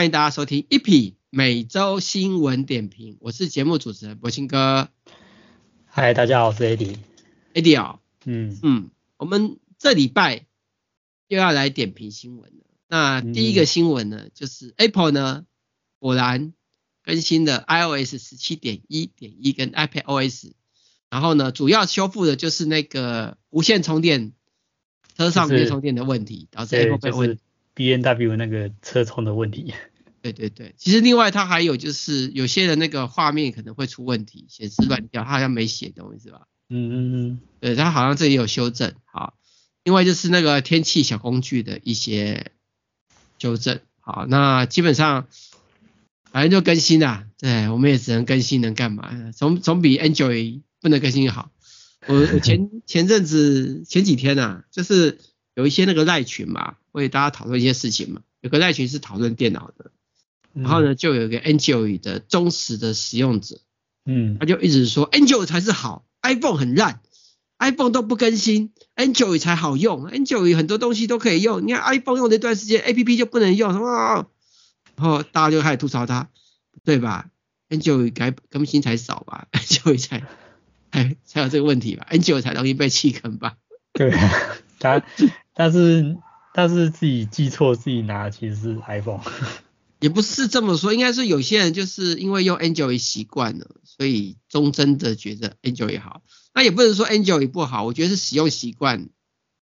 欢迎大家收听 EP 每周新闻点评，我是节目主持人柏青哥。嗨，大家好，我是 Eddie。Eddie 哦，嗯嗯，我们这礼拜又要来点评新闻了。那第一个新闻呢，嗯、就是 Apple 呢果然更新了 iOS 十七点一点一跟 iPadOS，然后呢，主要修复的就是那个无线充电车上无线充电的问题，导致 Apple 被问。B N W 那个车充的问题，对对对，其实另外它还有就是有些人那个画面可能会出问题，显示乱掉，它好像没写东西是吧？嗯嗯嗯，对，它好像这里有修正，好，另外就是那个天气小工具的一些修正，好，那基本上反正就更新啦，对，我们也只能更新，能干嘛？总总比 Android 不能更新好。我我前前阵子前几天啊，就是。有一些那个赖群嘛，为大家讨论一些事情嘛。有个赖群是讨论电脑的，然后呢，就有一个 Android 的忠实的使用者，嗯，他就一直说 Android 才是好，iPhone 很烂，iPhone 都不更新，Android 才好用，Android 很多东西都可以用。你看 iPhone 用了一段时间，APP 就不能用，什么？然后大家就开始吐槽他，对吧？Android 该更新才少吧？Android 才才才有这个问题吧？Android 才容易被弃坑吧？对，他。但是但是自己记错，自己拿的其实是 iPhone，也不是这么说，应该是有些人就是因为用 Android 习惯了，所以忠贞的觉得 Android 好。那也不能说 Android 不好，我觉得是使用习惯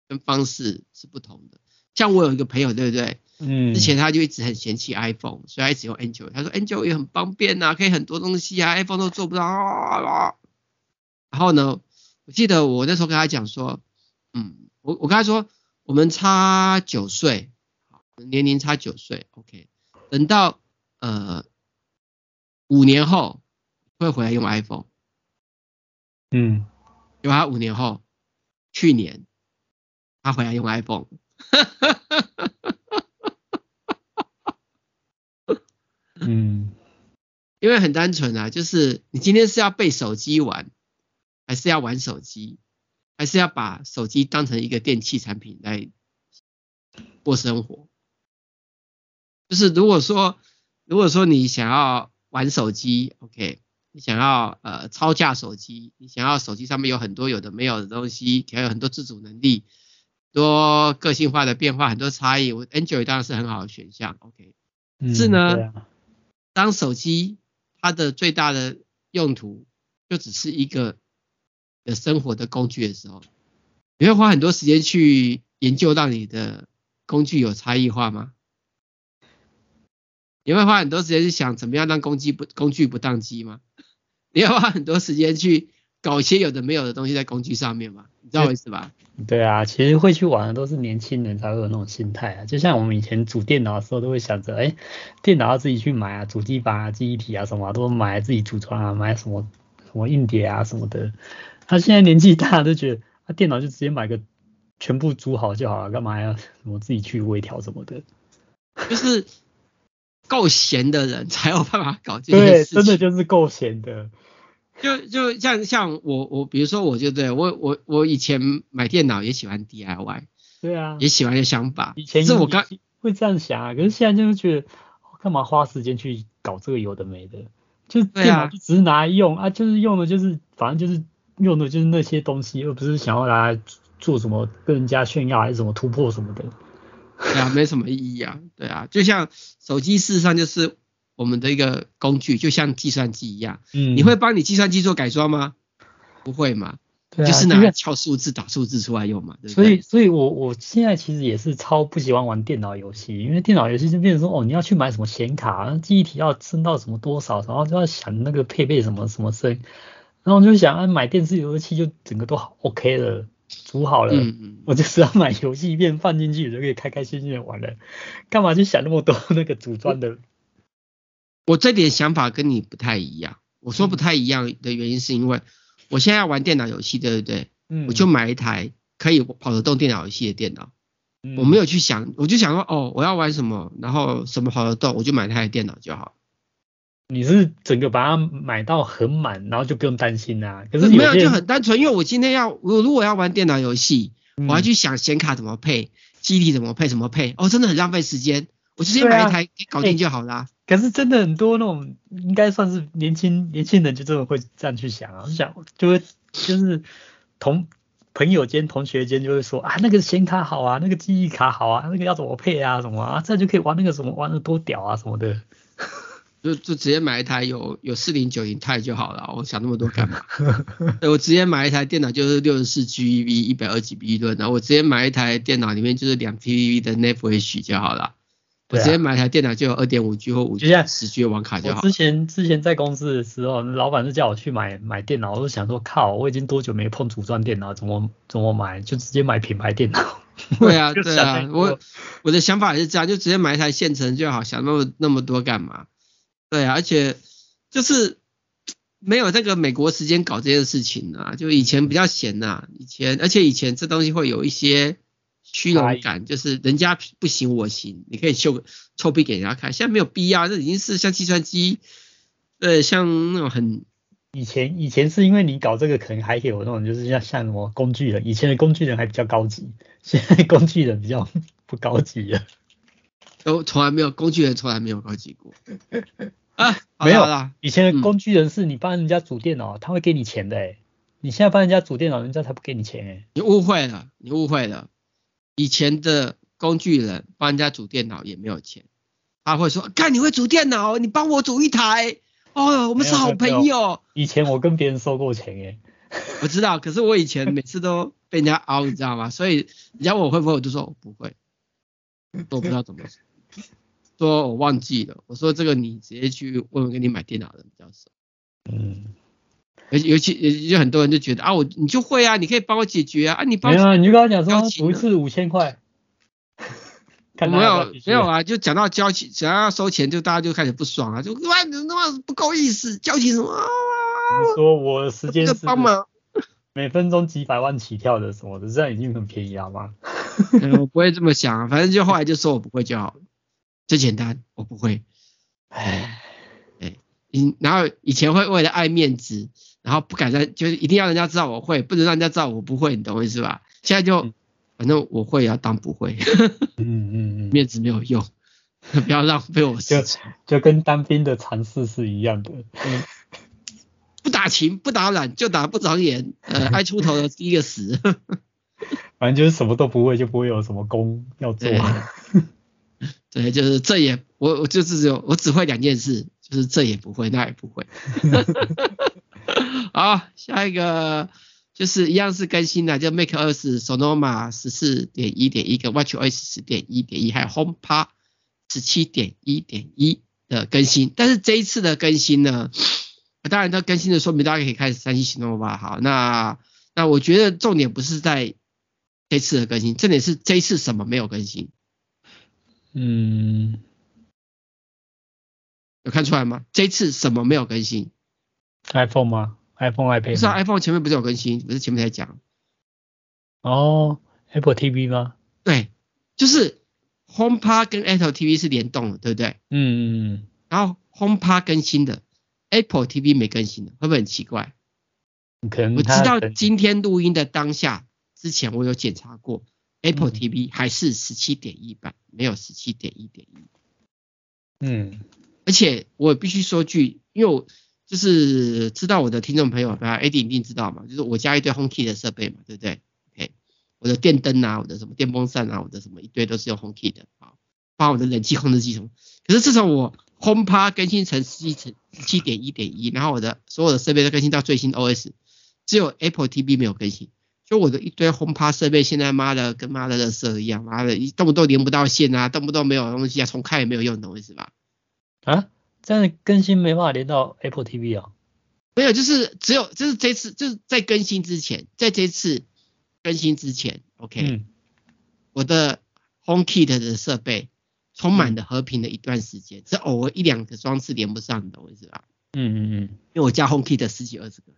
跟方式是不同的。像我有一个朋友，对不对？嗯。之前他就一直很嫌弃 iPhone，所以他一直用 Android。他说 Android 也很方便呐、啊，可以很多东西啊，iPhone 都做不到。啊然后呢，我记得我那时候跟他讲说，嗯，我我跟他说。我们差九岁，年龄差九岁，OK。等到呃五年后会回来用 iPhone，嗯，因为他五年后，去年他回来用 iPhone，嗯，因为很单纯啊，就是你今天是要被手机玩，还是要玩手机？还是要把手机当成一个电器产品来过生活。就是如果说，如果说你想要玩手机，OK，你想要呃超价手机，你想要手机上面有很多有的没有的东西，还有很多自主能力，多个性化的变化，很多差异，我 Android 当然是很好的选项，OK。是呢，嗯，当手机它的最大的用途就只是一个。的生活的工具的时候，你会花很多时间去研究让你的工具有差异化吗？你会花很多时间去想怎么样让工具不工具不当机吗？你会花很多时间去搞一些有的没有的东西在工具上面吗？你知道我意思吧？对啊，其实会去玩的都是年轻人才会有那种心态啊。就像我们以前组电脑的时候，都会想着，哎，电脑要自己去买啊，主机板啊、记忆体啊什么都买，自己组装啊，买什么什么硬碟啊什么的。他现在年纪大，都觉得他电脑就直接买个全部组好就好了，干嘛要我自己去微调什么的？就是够闲的人才有办法搞这些事情。对，真的就是够闲的。就就像像我我比如说我就对我我我以前买电脑也喜欢 DIY。对啊。也喜欢的想法。以前是我刚会这样想啊，可是现在就是觉得干嘛花时间去搞这个有的没的？就电脑就只是拿来用啊，啊，就是用的就是反正就是。用的就是那些东西，而不是想要拿来做什么跟人家炫耀还是什么突破什么的。对啊，没什么意义啊。对啊，就像手机事实上就是我们的一个工具，就像计算机一样。嗯。你会帮你计算机做改装吗？不会嘛。对啊。就是拿来敲数字、打数字出来用嘛。对不对？所以，所以我我现在其实也是超不喜欢玩电脑游戏，因为电脑游戏就变成说，哦，你要去买什么显卡，记忆体要升到什么多少，然后就要想那个配备什么什么声。然后我就想，啊，买电视游戏就整个都好 OK 了，组好了，嗯嗯，我就是要买游戏片放进去就可以开开心心的玩了，干嘛去想那么多那个组装的？我这点想法跟你不太一样。我说不太一样的原因是因为我现在要玩电脑游戏，对不对？嗯，我就买一台可以跑得动电脑游戏的电脑。嗯，我没有去想，我就想说，哦，我要玩什么，然后什么跑得动，我就买台电脑就好。你是整个把它买到很满，然后就不用担心啊。可是没有，就很单纯，因为我今天要我如果要玩电脑游戏，我要去想显卡怎么配，基底怎么配，怎么配，哦，真的很浪费时间。我直接买一台搞定就好啦。可是真的很多那种，应该算是年轻年轻人就这么会这样去想啊，想就会就是同朋友间、同学间就会说啊，那个显卡好啊，那个记忆卡好啊，那个要怎么配啊，什么啊，这样就可以玩那个什么，玩的多屌啊什么的。就就直接买一台有有四零九零 i 就好了，我想那么多干嘛？我直接买一台电脑就是六十四 G B 一百二 G B 论，然后我直接买一台电脑里面就是两 T B 的 NVMe 就好了。啊、我直接买一台电脑就有二点五 G 或五 G 十 G 的网卡就好。之前之前在公司的时候，老板就叫我去买买电脑，我就想说靠，我已经多久没碰组装电脑，怎么怎么买？就直接买品牌电脑。对啊对啊，我我的想法也是这样，就直接买一台现成就好，想那么那么多干嘛？对啊，而且就是没有这个美国时间搞这件事情啊，就以前比较闲呐、啊，以前而且以前这东西会有一些虚荣感，就是人家不行我行，你可以秀臭屁给人家看，现在没有必要，这已经是像计算机，呃，像那种很以前以前是因为你搞这个可能还有那种就是像像什么工具人，以前的工具人还比较高级，现在工具人比较不高级了，都从来没有工具人从来没有高级过。啊，没有啦。以前的工具人是你帮人家组电脑，他会给你钱的诶。你现在帮人家组电脑，人家才不给你钱诶。你误会了，你误会了。以前的工具人帮人家组电脑也没有钱，他会说：看，你会组电脑，你帮我组一台。哦，我们是好朋友。以前我跟别人收过钱诶。我知道，可是我以前每次都被人家凹，你知道吗？所以人家问我会不会，我就说我不会，我不知道怎么说。说我忘记了，我说这个你直接去问问跟你买电脑的人比较熟。嗯，尤尤其有很多人就觉得啊，我你就会啊，你可以帮我解决啊，啊你帮我。没有，你就跟他讲说补一次五千块。没有没有啊，就讲到交钱，想要收钱，就大家就开始不爽啊，就哇你那么不够意思，交钱什么啊？你说我的时间是帮忙，每分钟几百万起跳的什么的，这样已经很便宜了吗？我不会这么想，反正就后来就说我不会就好了。最简单，我不会。哎，哎，嗯，然后以前会为了爱面子，然后不敢让，就是一定要人家知道我会，不能让人家知道我不会，你懂我意思吧？现在就反正我会也要当不会。嗯嗯嗯，面子没有用，不要浪费我时间。就跟当兵的常识是一样的。嗯，不打勤不打懒就打不长眼，呃，爱出头的第一个死。反正就是什么都不会，就不会有什么功要做。对，就是这也我我就是只有我只会两件事，就是这也不会，那也不会。好，下一个就是一样是更新的，就 macOS Sonoma 十四点一点一跟 watchOS 十点一点一，还有 HomePod 十七点一点一的更新。但是这一次的更新呢，当然它更新的说明大家可以开始三星行动吧。好，那那我觉得重点不是在这次的更新，重点是这一次什么没有更新。嗯，有看出来吗？这次什么没有更新？iPhone 吗？iPhone、iPad？不是啊，iPhone 前面不是有更新？不是前面在讲？哦，Apple TV 吗？对，就是 HomePod 跟 Apple TV 是联动的，对不对？嗯嗯嗯。然后 HomePod 更新的，Apple TV 没更新的，会不会很奇怪？可能我知道今天录音的当下之前，我有检查过。Apple TV 还是十七点一版，没有十七点一点一。嗯，而且我必须说句，因为我就是知道我的听众朋友，大家 AD 一定知道嘛，就是我家一堆 HomeKit 的设备嘛，对不对？OK，我的电灯啊，我的什么电风扇啊，我的什么一堆都是用 HomeKit 的啊，包括我的冷气控制系统。可是自从我 HomePod 更新成十七成十七点一点一，然后我的所有的设备都更新到最新 OS，只有 Apple TV 没有更新。就我的一堆 HomePod 设备，现在妈的跟妈的垃圾一样，妈的一动不动连不到线啊，动不动没有东西啊，重开也没有用，懂我意思吧？啊，这样更新没办法连到 Apple TV 啊？没有，就是只有就是这次就是在更新之前，在这次更新之前，OK，、嗯、我的 HomeKit 的设备充满了和平的一段时间，只偶尔一两个装置连不上，懂我意思吧？嗯嗯嗯，因为我家 HomeKit 十几二十个。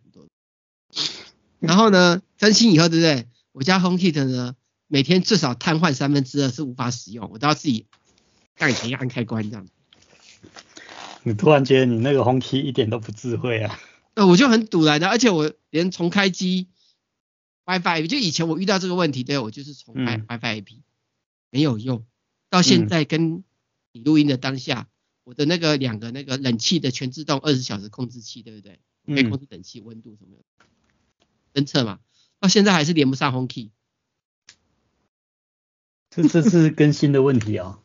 然后呢，更新以后，对不对？我家 HomeKit 呢，每天至少瘫痪三分之二是无法使用，我都要自己像以前一样按开关这样。你突然觉得你那个 HomeKit 一点都不智慧啊？呃，我就很堵来的，而且我连重开机 WiFi，就以前我遇到这个问题，对，我就是重开 WiFi 嗯、没有用，到现在跟你录音的当下，我的那个两个那个冷气的全自动二十小时控制器，对不对？可以控制冷气温度什么的，侦测嘛。到现在还是连不上 HomeKey。这这是更新的问题啊？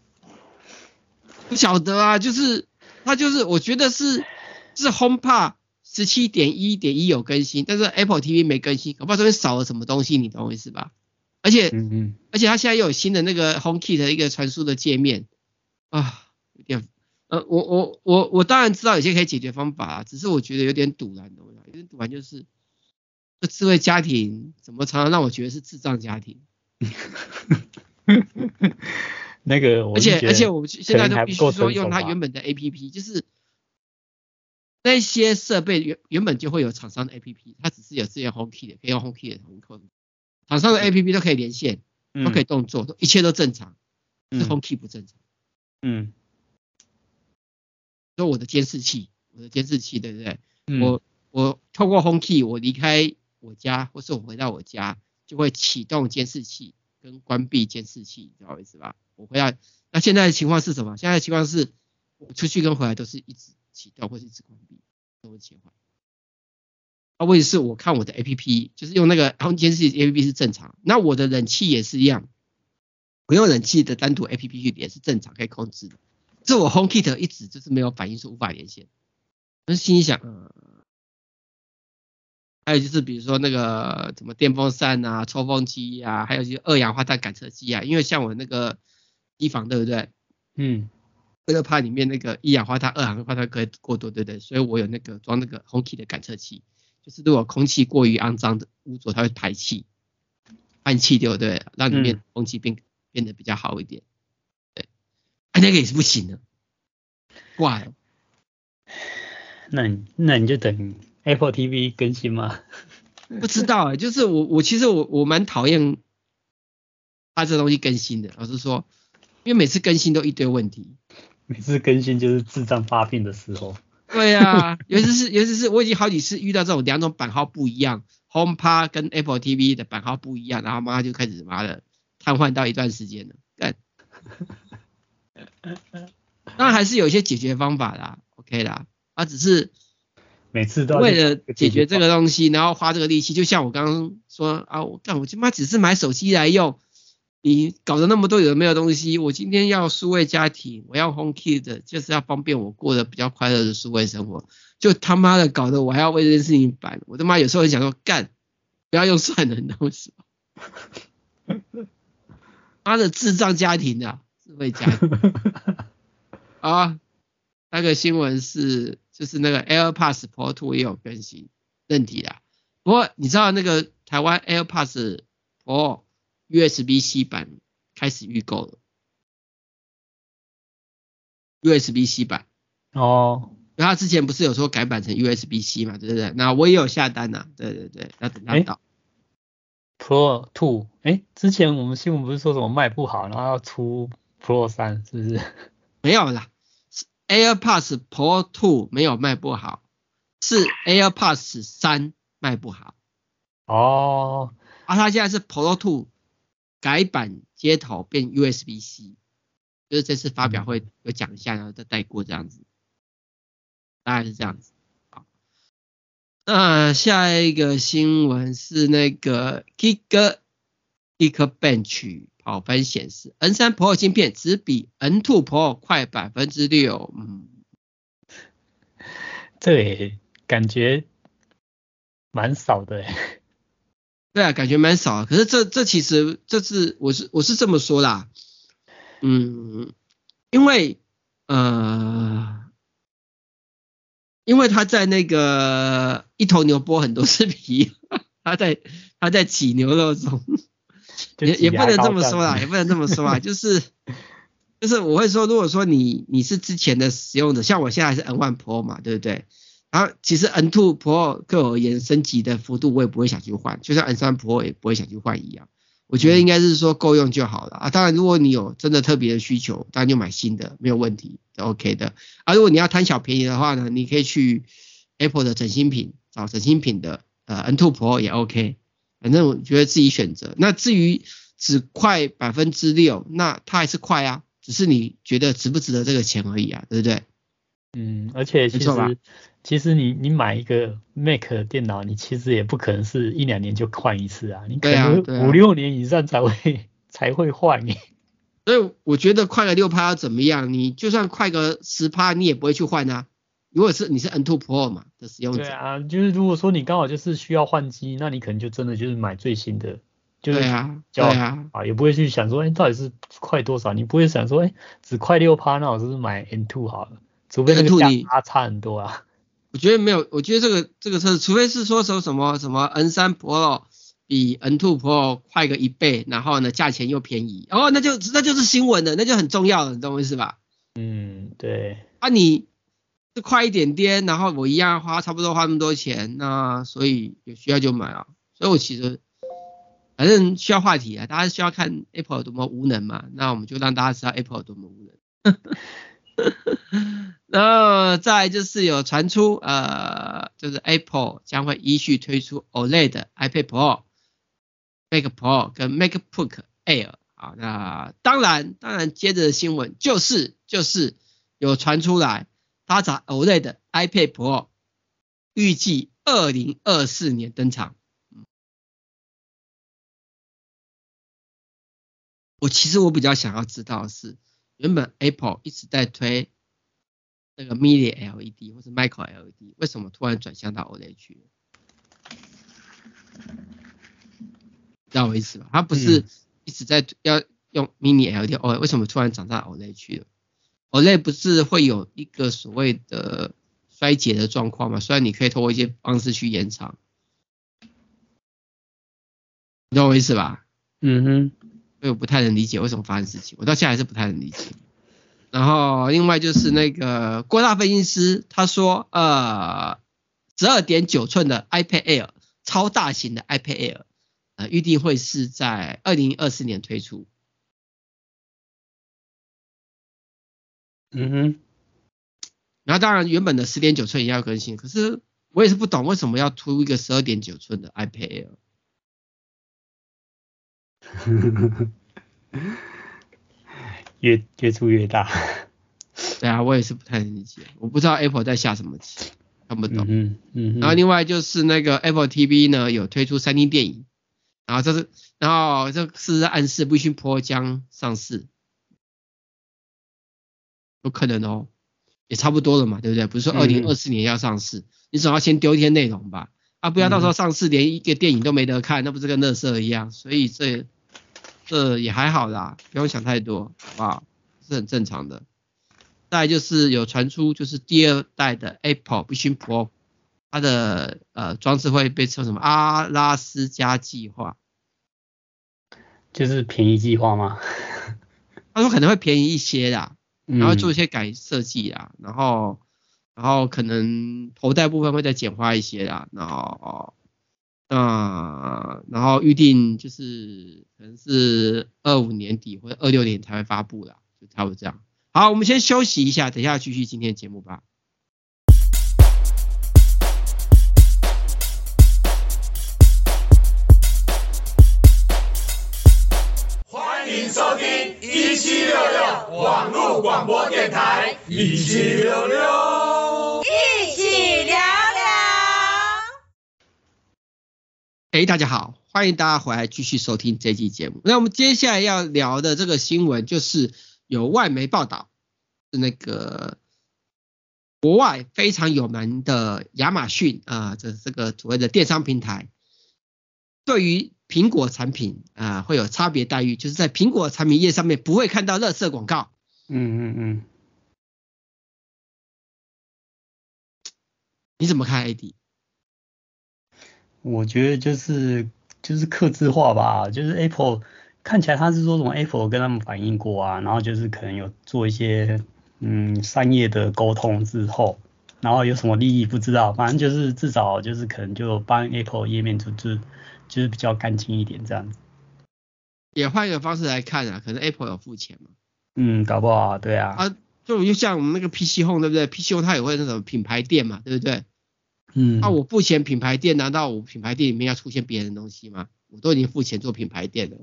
不晓得啊，就是它就是我觉得是是 HomePod 十七点一点一有更新，但是 Apple TV 没更新，搞不好这边少了什么东西，你懂我意思吧？而且嗯嗯，而且它现在又有新的那个 HomeKey 的一个传输的界面啊，有点呃我我我我当然知道有些可以解决方法啊，只是我觉得有点赌烂的，有点赌烂就是这智慧家庭怎么常常让我觉得是智障家庭。那个，而且而且我们现在都必须说用它原本的 APP，就是那些设备原原本就会有厂商的 APP，它只是有支援 HomeKey 的，可以用 HomeKey 的同控。厂商的 APP 都可以连线，都可以动作，都一切都正常，是 HomeKey 不正常。嗯。说我的监视器，我的监视器对不对？我我透过 HomeKey，我离开我家，或是我回到我家，就会启动监视器。跟关闭监视器，知道我意思吧？我回来，那现在的情况是什么？现在的情况是，我出去跟回来都是一直启动或是一直关闭，都会切换。啊，问题是我看我的 APP，就是用那个监视器 APP 是正常，那我的冷气也是一样，不用冷气的单独 APP 去连是正常可以控制的，这我 HomeKit 一直就是没有反应，是无法连线。那心里想，还有就是比如说那个什么电风扇啊、抽风机啊，还有就是二氧化碳感测器啊，因为像我那个机房对不对？嗯，为了怕里面那个一氧化碳、二氧化碳可以过多，对不对？所以我有那个装那个 HomeKey 的感测器，就是如果空气过于肮脏的污浊，它会排气，换气对不对？让里面空气变、嗯、变得比较好一点。对，啊那个也是不行的，挂了。那你那你就等。Apple TV 更新吗？不知道哎、欸，就是我我其实我我蛮讨厌它这东西更新的，老实说，因为每次更新都一堆问题，每次更新就是智障发病的时候。对啊，尤其是尤其是我已经好几次遇到这种两种版号不一样，HomePod 跟 Apple TV 的版号不一样，然后妈就开始妈的瘫痪到一段时间了。但 当然还是有一些解决方法啦，OK 啦，啊只是。每次都为了解决这个东西，然后花这个力气，就像我刚刚说啊，我干，我他妈只是买手机来用，你搞得那么多有没有东西？我今天要数位家庭，我要 HomeKit，就是要方便我过得比较快乐的数位生活，就他妈的搞得我还要为这件事情烦，我他妈有时候很想说干，不要用算了，你懂什么？妈的智障家庭啊，智慧家庭 啊，那个新闻是。就是那个 AirPods Pro 2也有更新问题啦。不过你知道那个台湾 AirPods Pro USB-C 版开始预购了，USB-C 版哦。然后之前不是有说改版成 USB-C 嘛，对不对？那我也有下单呐，对对对，要等它到。欸、Pro 2，哎、欸，之前我们新闻不是说什么卖不好，然后要出 Pro 3，是不是？没有啦。AirPods Pro 2没有卖不好，是 AirPods 三卖不好。哦，啊，它现在是 Pro 2改版接头变 USB-C，就是这次发表会有讲一下，然后再带过这样子，大概是这样子。好，那下一个新闻是那个 Geek Geekbench。跑分显示，N 三 Pro 芯片只比 N two Pro 快百分之六。嗯，这也感觉蛮少的。对啊，感觉蛮少。可是这这其实这是我是我是这么说啦。嗯，因为呃，因为他在那个一头牛剥很多次皮，他在他在挤牛肉中。也也不能这么说啦，也不能这么说啊，就是就是我会说，如果说你你是之前的使用者，像我现在是 N1 Pro 嘛，对不对？然后其实 N2 Pro 对我而言升级的幅度我也不会想去换，就像 N3 Pro 也不会想去换一样。我觉得应该是说够用就好了啊。当然，如果你有真的特别的需求，当然就买新的没有问题，就 OK 的。啊，如果你要贪小便宜的话呢，你可以去 Apple 的整新品找整新品的呃 N2 Pro 也 OK。反正我觉得自己选择。那至于只快百分之六，那它还是快啊，只是你觉得值不值得这个钱而已啊，对不对？嗯，而且其实其实你你买一个 Mac 电脑，你其实也不可能是一两年就换一次啊，你可能五六年以上才会、才会换诶。所以我觉得快了六趴要怎么样？你就算快个十趴，你也不会去换啊。如果是你是 N2 Pro 嘛的使用者，对啊，就是如果说你刚好就是需要换机，那你可能就真的就是买最新的，就是对啊，对啊，啊也不会去想说，哎，到底是快多少？你不会想说，哎，只快六趴，那我是不是买 N2 好了？除非那个价差差很多啊。我觉得没有，我觉得这个这个车子，除非是说什么什么什么 N3 Pro 比 N2 Pro 快个一倍，然后呢价钱又便宜，哦，那就那就是新闻了，那就很重要了，你懂我意思吧？嗯，对。啊，你。是快一点点，然后我一样花差不多花那么多钱，那所以有需要就买啊。所以我其实反正需要话题啊，大家需要看 Apple 有多么无能嘛，那我们就让大家知道 Apple 有多么无能。然后再就是有传出呃，就是 Apple 将会依序推出 OLED iPad Pro、Mac Pro 跟 MacBook Air 啊。那当然当然接着的新闻就是就是有传出来。搭载 OLED 的 iPad Pro 预计二零二四年登场。我其实我比较想要知道的是，原本 Apple 一直在推那个 Mini LED 或是 Micro LED，为什么突然转向到 OLED 去了？知道我意思吧？它不是一直在要用 Mini LED，哦，为什么突然转到 OLED 去了？OLED 不是会有一个所谓的衰竭的状况嘛？虽然你可以通过一些方式去延长，你懂我意思吧？嗯哼，所以我不太能理解为什么发生事情，我到现在还是不太能理解。然后另外就是那个郭大分析师他说，呃，十二点九寸的 iPad Air 超大型的 iPad Air，呃，预定会是在二零二四年推出。嗯哼，然后当然原本的十点九寸也要更新，可是我也是不懂为什么要出一个十二点九寸的 iPad Air，越越出越大。对啊，我也是不太理解，我不知道 Apple 在下什么棋，看不懂。嗯嗯。然后另外就是那个 Apple TV 呢有推出 3D 电影，然后这是然后这是暗示 Vision Pro 将上市。有可能哦，也差不多了嘛，对不对？不是说二零二四年要上市，嗯、你总要先丢一些内容吧？啊，不要到时候上市连一个电影都没得看，那不是跟乐色一样？所以这这也还好啦，不用想太多，好不好？是很正常的。再来就是有传出，就是第二代的 Apple Vision Pro，它的呃装置会被称什么阿拉斯加计划？就是便宜计划吗？他说可能会便宜一些啦。然后做一些改设计啦，然后然后可能头戴部分会再简化一些啦，然后啊然后预定就是可能是二五年底或者二六年才会发布啦，就差不多这样。好，我们先休息一下，等一下继续今天的节目吧。网络广播电台，一起聊聊，一起聊聊。哎，大家好，欢迎大家回来继续收听这期节目。那我们接下来要聊的这个新闻，就是有外媒报道，是那个国外非常有名的亚马逊啊，这这个所谓的电商平台，对于苹果产品啊，会有差别待遇，就是在苹果产品页上面不会看到垃圾广告。嗯嗯嗯。你怎么看，AD？我觉得就是就是客制化吧，就是 Apple 看起来他是说什么 Apple 跟他们反映过啊，然后就是可能有做一些嗯商业的沟通之后，然后有什么利益不知道，反正就是至少就是可能就帮 Apple 页面组织。就是比较干净一点这样子，也换一个方式来看啊，可能 Apple 有付钱嘛，嗯，搞不好啊，对啊，啊，就就像我们那个 PC Home 对不对？PC Home 它也会那种品牌店嘛，对不对？嗯，那、啊、我付钱品牌店，难道我品牌店里面要出现别人的东西吗？我都已经付钱做品牌店了，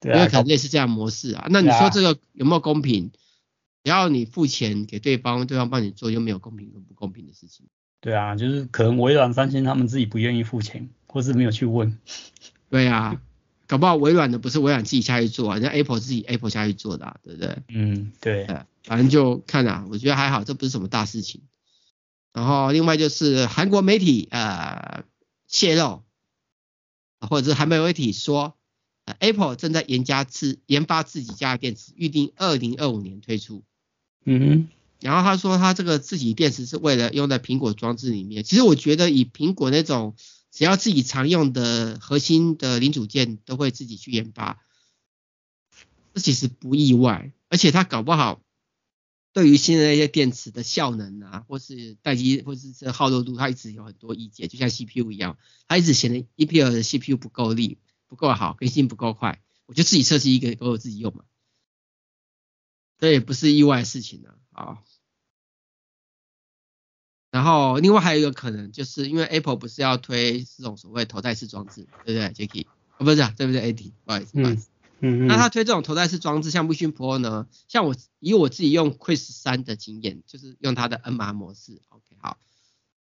对啊，因为可能类似这样模式啊。那你说这个有没有公平？只要你付钱给对方，对方帮你做，又没有公平跟不公平的事情。对啊，就是可能微软、三星他们自己不愿意付钱，或是没有去问。对啊，搞不好微软的不是微软自己下去做啊，人家 Apple 自己 Apple 下去做的啊，对不对？嗯，对。反正就看啊，我觉得还好，这不是什么大事情。然后另外就是韩国媒体呃泄露，或者是韩媒媒体说，呃，Apple 正在研加自研发自己家的电池，预定二零二五年推出。嗯哼。然后他说他这个自己电池是为了用在苹果装置里面。其实我觉得以苹果那种只要自己常用的核心的零组件都会自己去研发，这其实不意外。而且他搞不好对于现在那些电池的效能啊，或是待机或是这耗热度，他一直有很多意见。就像 CPU 一样，他一直嫌的 Intel 的 CPU 不够力、不够好、更新不够快，我就自己设计一个给我自己用嘛。这也不是意外的事情呢啊。然后另外还有一个可能，就是因为 Apple 不是要推这种所谓头戴式装置，对不对，Jacky？哦，不是啊，对不对，AD？不好意思，不好意思。嗯嗯。那他推这种头戴式装置，像 Vision Pro 呢？像我以我自己用 Quest 3的经验，就是用它的 NMR 模式，OK，好。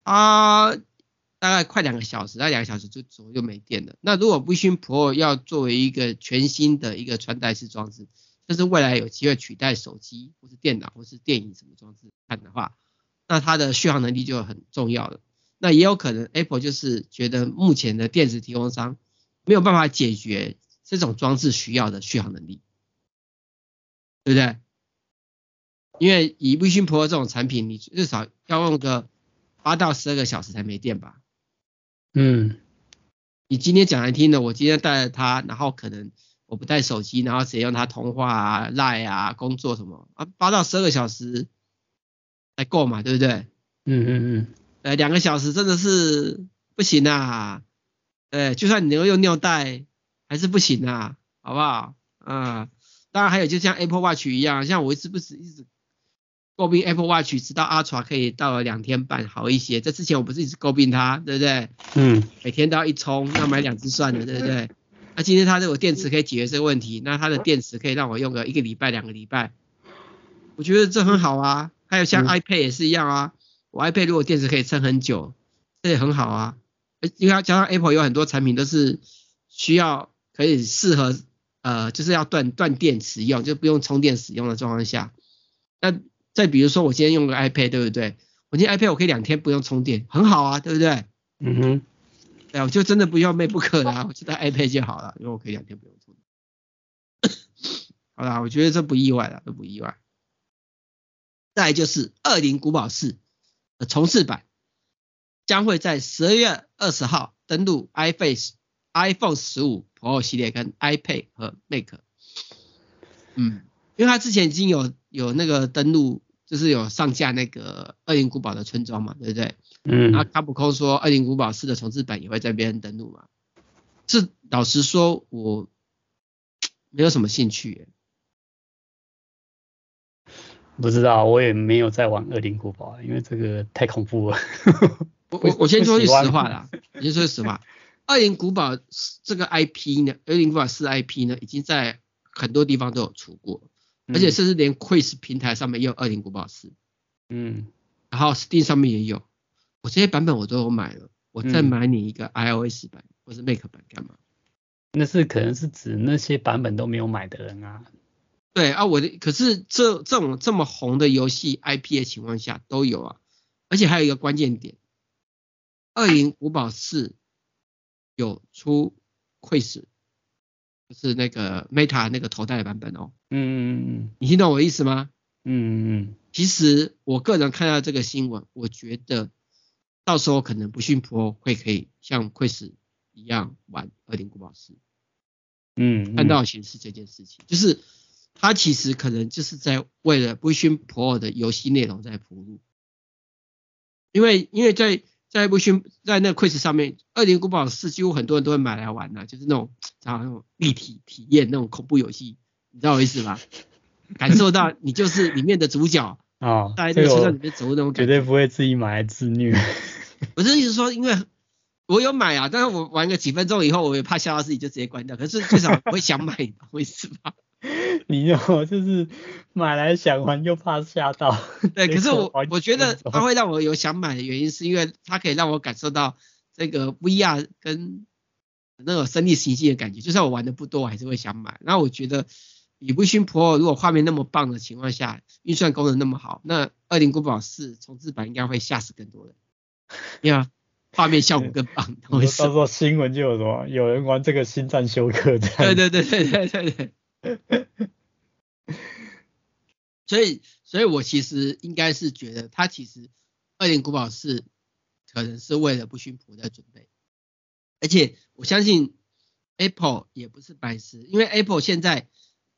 啊，大概快两个小时，大概两个小时就左右没电了。那如果 Vision Pro 要作为一个全新的一个穿戴式装置，就是未来有机会取代手机或是电脑或是电影什么装置看的话。那它的续航能力就很重要了。那也有可能 Apple 就是觉得目前的电子提供商没有办法解决这种装置需要的续航能力，对不对？因为以 Vision Pro 这种产品，你至少要用个八到十二个小时才没电吧？嗯。你今天讲来听的，我今天带着它，然后可能我不带手机，然后直接用它通话啊、Line 啊、工作什么啊，八到十二个小时。还够嘛，对不对？嗯嗯嗯。呃，两个小时真的是不行啊。呃，就算你能够用尿袋，还是不行啊，好不好？啊、嗯，当然还有就像 Apple Watch 一样，像我一直不是一直诟病 Apple Watch，直到 Ultra 可以到了两天半好一些。这之前我不是一直诟病它，对不对？嗯。每天都要一充，那买两只算了，对不对？那今天它这个电池可以解决这个问题，那它的电池可以让我用个一个礼拜、两个礼拜，我觉得这很好啊。还有像 iPad 也是一样啊，嗯、我 iPad 如果电池可以撑很久，这也很好啊。因为加上 Apple 有很多产品都是需要可以适合呃，就是要断断电使用，就不用充电使用的状况下。那再比如说我今天用个 iPad，对不对？我今天 iPad 我可以两天不用充电，很好啊，对不对？嗯哼。对，我就真的不用 MacBook 了，我就带 iPad 就好了，因为我可以两天不用充电。好啦，我觉得这不意外了，这不意外。再来就是二零古堡四的重置版，将会在十二月二十号登陆 iPhone、iPhone 十五 Pro 系列跟 iPad 和 Mac。嗯，因为它之前已经有有那个登陆，就是有上架那个二零古堡的村庄嘛，对不对？嗯。然后卡普空说二零古堡四的重置版也会在这边登陆嘛？是老实说，我没有什么兴趣耶。不知道，我也没有在玩恶灵古堡，因为这个太恐怖了。我我我先说句实话啦，我先说句实话，恶灵古堡这个 IP 呢，恶灵古堡四 IP 呢，已经在很多地方都有出过，嗯、而且甚至连 Quest 平台上面也有恶灵古堡四。嗯。然后 Steam 上面也有，我这些版本我都有买了，我再买你一个 iOS 版、嗯、或是 Mac 版干嘛？那是可能是指那些版本都没有买的人啊。对啊，我的可是这这种这么红的游戏 IP 的情况下都有啊，而且还有一个关键点，二零古堡四有出 Quest，就是那个 Meta 那个头戴的版本哦。嗯嗯嗯，你听懂我的意思吗？嗯嗯嗯。其实我个人看到这个新闻，我觉得到时候可能不逊 Pro 会可以像 Quest 一样玩二零古堡四。嗯，看到显示这件事情就是。它其实可能就是在为了 Vision Pro 的游戏内容在铺路，因为因为在在 Vision 在那个 Quest 上面，二零古堡四几乎很多人都会买来玩的，就是那种然后那种立体体验那种恐怖游戏，你知道我意思吗？感受到你就是里面的主角啊，在那个车上里面走那种感觉，绝对不会自己买来自虐。我的意思说，因为我有买啊，但是我玩个几分钟以后，我也怕吓到自己，就直接关掉。可是至少我会想买，为什么？你有就是买来想玩，又怕吓到。对，可是我我觉得它会让我有想买的原因，是因为它可以让我感受到这个 VR 跟那种身临其境的感觉。就算我玩的不多，我还是会想买。那我觉得以 Vision Pro 如果画面那么棒的情况下，运算功能那么好，那二零古堡四重置版应该会吓死更多人。呀。画面效果更棒，到时候新闻就有什么，有人玩这个星战休克这样。对对对对对对对。所以，所以我其实应该是觉得，他其实二零古堡是可能是为了不逊普在准备，而且我相信 Apple 也不是白痴，因为 Apple 现在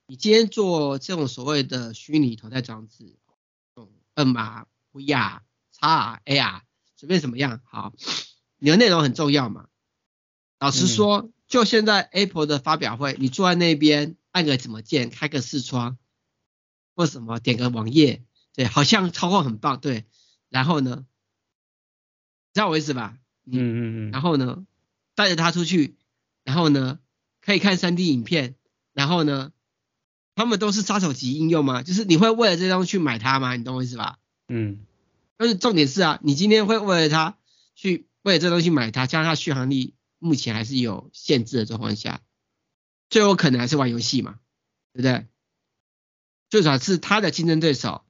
你今天做这种所谓的虚拟头戴装置，嗯，MR、VR、XR、AR。随便怎么样，好，你的内容很重要嘛。老实说，嗯、就现在 Apple 的发表会，你坐在那边按个什么键，开个视窗，或什么点个网页，对，好像操控很棒，对。然后呢，知道我意思吧？嗯嗯嗯。然后呢，带着他出去，然后呢，可以看 3D 影片，然后呢，他们都是杀手级应用吗？就是你会为了这东西去买它吗？你懂我意思吧？嗯。但是重点是啊，你今天会为了它去为了这东西买它，加上它续航力目前还是有限制的状况下，最有可能还是玩游戏嘛，对不对？最少是它的竞争对手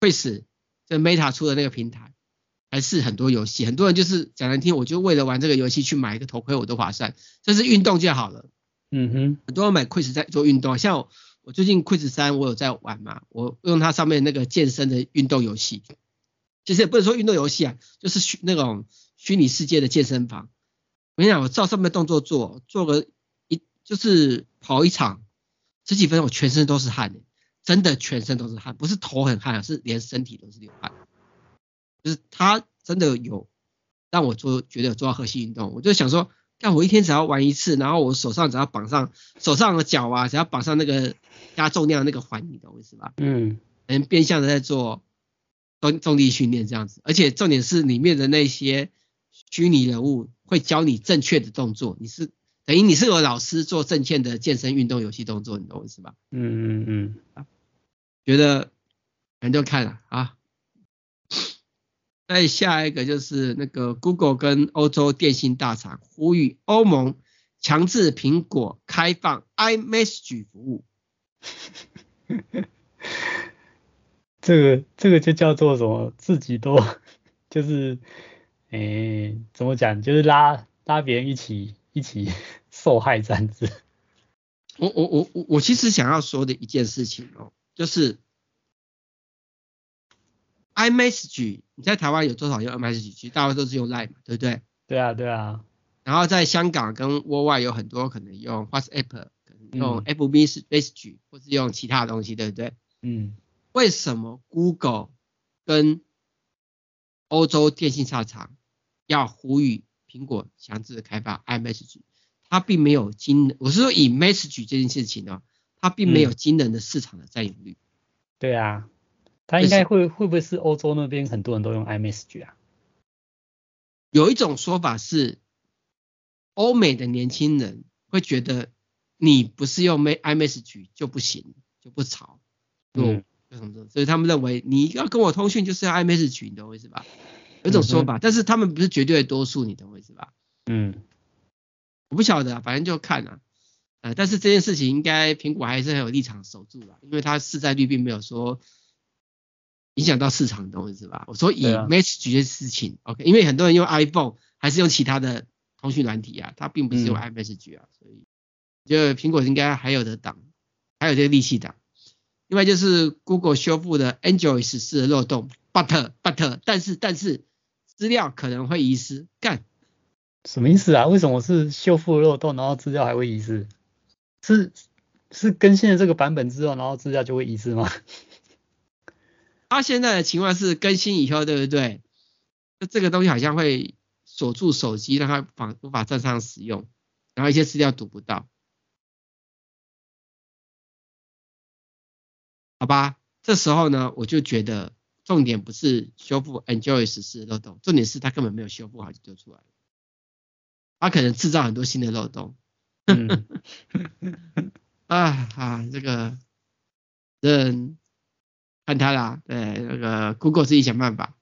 会使这 Meta 出的那个平台还是很多游戏，很多人就是讲难听，我就为了玩这个游戏去买一个头盔，我都划算。这是运动就好了，嗯哼，很多人买 Quest 在做运动，像我，我最近 Quest 三我有在玩嘛，我用它上面那个健身的运动游戏。其实也不能说运动游戏啊，就是虚那种虚拟世界的健身房。我跟你讲，我照上面的动作做，做个一就是跑一场十几分钟，我全身都是汗，真的全身都是汗，不是头很汗，是连身体都是流汗。就是他真的有让我做，觉得有做到核心运动。我就想说，看我一天只要玩一次，然后我手上只要绑上手上的脚啊，只要绑上那个加重量那个环，你懂我意思吧？嗯，能变相的在做。重重力训练这样子，而且重点是里面的那些虚拟人物会教你正确的动作，你是等于你是有老师做正确的健身运动游戏动作，你懂我意思吧？嗯嗯嗯，觉得反正就看了啊。再下一个就是那个 Google 跟欧洲电信大厂呼吁欧盟强制苹果开放 iMessage 服务。这个这个就叫做什么？自己都 就是，诶，怎么讲？就是拉拉别人一起一起 受害这样子。我我我我我其实想要说的一件事情哦，就是 iMessage，你在台湾有多少用 iMessage？其实大部分都是用 Line 嘛，对不对？对啊对啊。然后在香港跟国外有很多可能用 WhatsApp，可能用 FB Message，嗯，或是用其他东西，对不对？嗯。为什么 Google 跟欧洲电信大厂要呼吁苹果强制开发 iMessage？它并没有经，我是说以 Message 这件事情呢，它并没有惊人的市场的占有率。对啊，它应该会会不会是欧洲那边很多人都用 iMessage 啊？有一种说法是，欧美的年轻人会觉得你不是用 iMessage 就不行，就不潮。嗯。所以他们认为你要跟我通讯就是要 iMessage，你懂我意思吧？有一种说法，但是他们不是绝对的多数，你懂我意思吧？嗯，我不晓得，反正就看啊。呃，但是这件事情应该苹果还是很有立场守住了，因为它市占率并没有说影响到市场，你懂我意思吧？我说以 Message 的事情，OK，因为很多人用 iPhone 还是用其他的通讯软体啊，它并不是用 iMessage 啊，所以就苹果应该还有的挡，还有这个力气挡。另外就是 Google 修复的 Android 十四的漏洞，but but 但是但是资料可能会遗失，干什么意思啊？为什么是修复漏洞，然后资料还会遗失？是是更新了这个版本之后，然后资料就会遗失吗？他现在的情况是更新以后，对不对？那这个东西好像会锁住手机，让它无法无法正常使用，然后一些资料读不到。好吧，这时候呢，我就觉得重点不是修复 Android 14的漏洞，重点是它根本没有修复好就丢出来了。他可能制造很多新的漏洞。嗯、啊啊，这个嗯看他啦，对，那个 Google 自己想办法。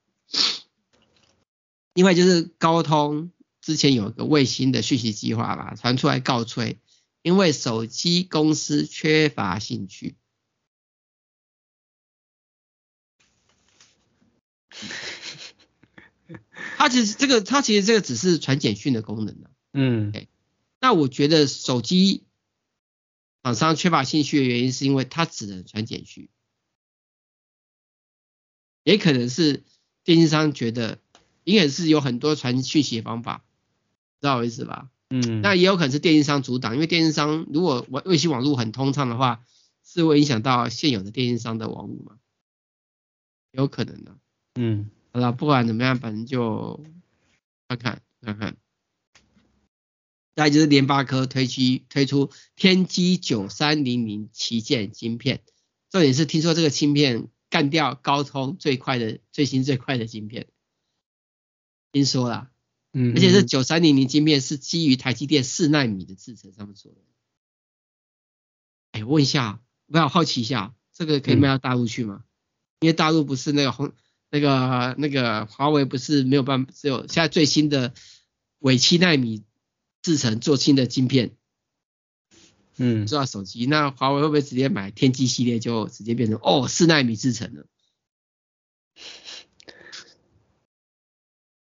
另外就是高通之前有个卫星的讯息计划吧，传出来告吹，因为手机公司缺乏兴趣。它其实这个，它其实这个只是传简讯的功能，嗯，那我觉得手机厂商缺乏兴趣的原因，是因为它只能传简讯，也可能是电信商觉得，应该是有很多传讯息的方法，知道我意思吧？嗯，那也有可能是电信商阻挡，因为电信商如果卫卫星网络很通畅的话，是会影响到现有的电信商的网络嘛？有可能的，嗯。好了，不管怎么样，反正就看看看看。再就是联发科推出推出天玑九三零零旗舰晶片，重点是听说这个芯片干掉高通最快的最新最快的晶片，听说啦，嗯，而且这九三零零晶片是基于台积电四纳米的制程上面做的。哎，问一下，我要好奇一下，这个可以卖到大陆去吗？嗯、因为大陆不是那个红。那个那个华为不是没有办法，只有现在最新的尾七纳米制成做新的晶片，嗯，做到手机，那华为会不会直接买天玑系列就直接变成哦四纳米制成了？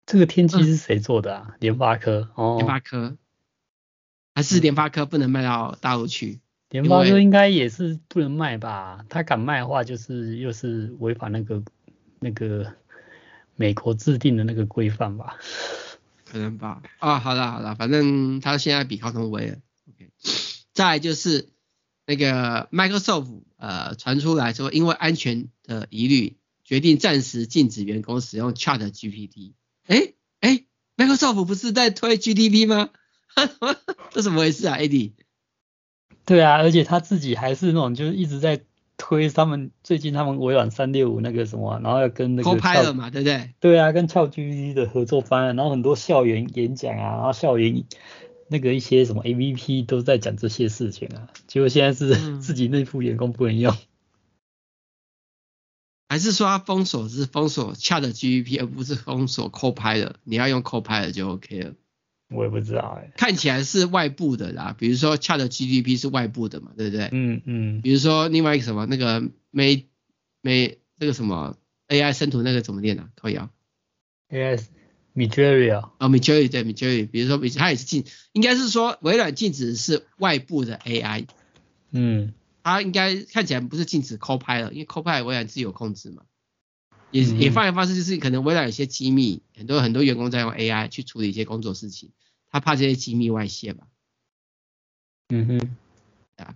这个天玑是谁做的啊？联、嗯、发科哦，联发科还是联发科不能卖到大陆去？联发科应该也是不能卖吧？他敢卖的话，就是又是违反那个。那个美国制定的那个规范吧，可能吧。啊，好了好了，反正他现在比高通威了。OK，再就是那个 Microsoft 呃传出来说，因为安全的疑虑，决定暂时禁止员工使用 Chat GPT。哎哎，Microsoft 不是在推 GDP 吗？这怎么回事啊，AD？对啊，而且他自己还是那种就是一直在。推他们最近他们微软三六五那个什么，然后要跟那个 Copilot 嘛，对不对？对啊，跟 ChatGPT 的合作方案，然后很多校园演讲啊，然后校园那个一些什么 APP 都在讲这些事情啊，结果现在是 自己内部员工不能用，嗯、还是说他封锁是封锁 ChatGPT 而不是封锁 Copilot？你要用 Copilot 就 OK 了。我也不知道哎、欸，看起来是外部的啦，比如说 ChatGPT 是外部的嘛，对不对？嗯嗯。比如说另外一个什么那个 May May 那个什么 AI 生图那个怎么念呢、啊？可以啊。AI Midjourney 啊。哦，Midjourney 对 Midjourney，比如说它也是禁，应该是说微软禁止是外部的 AI。嗯。它应该看起来不是禁止 Copilot，因为 Copilot 微软自己有控制嘛。也也放一方式就是可能微软有些机密，很多很多员工在用 AI 去处理一些工作事情。他怕这些机密外泄吧？嗯哼，啊，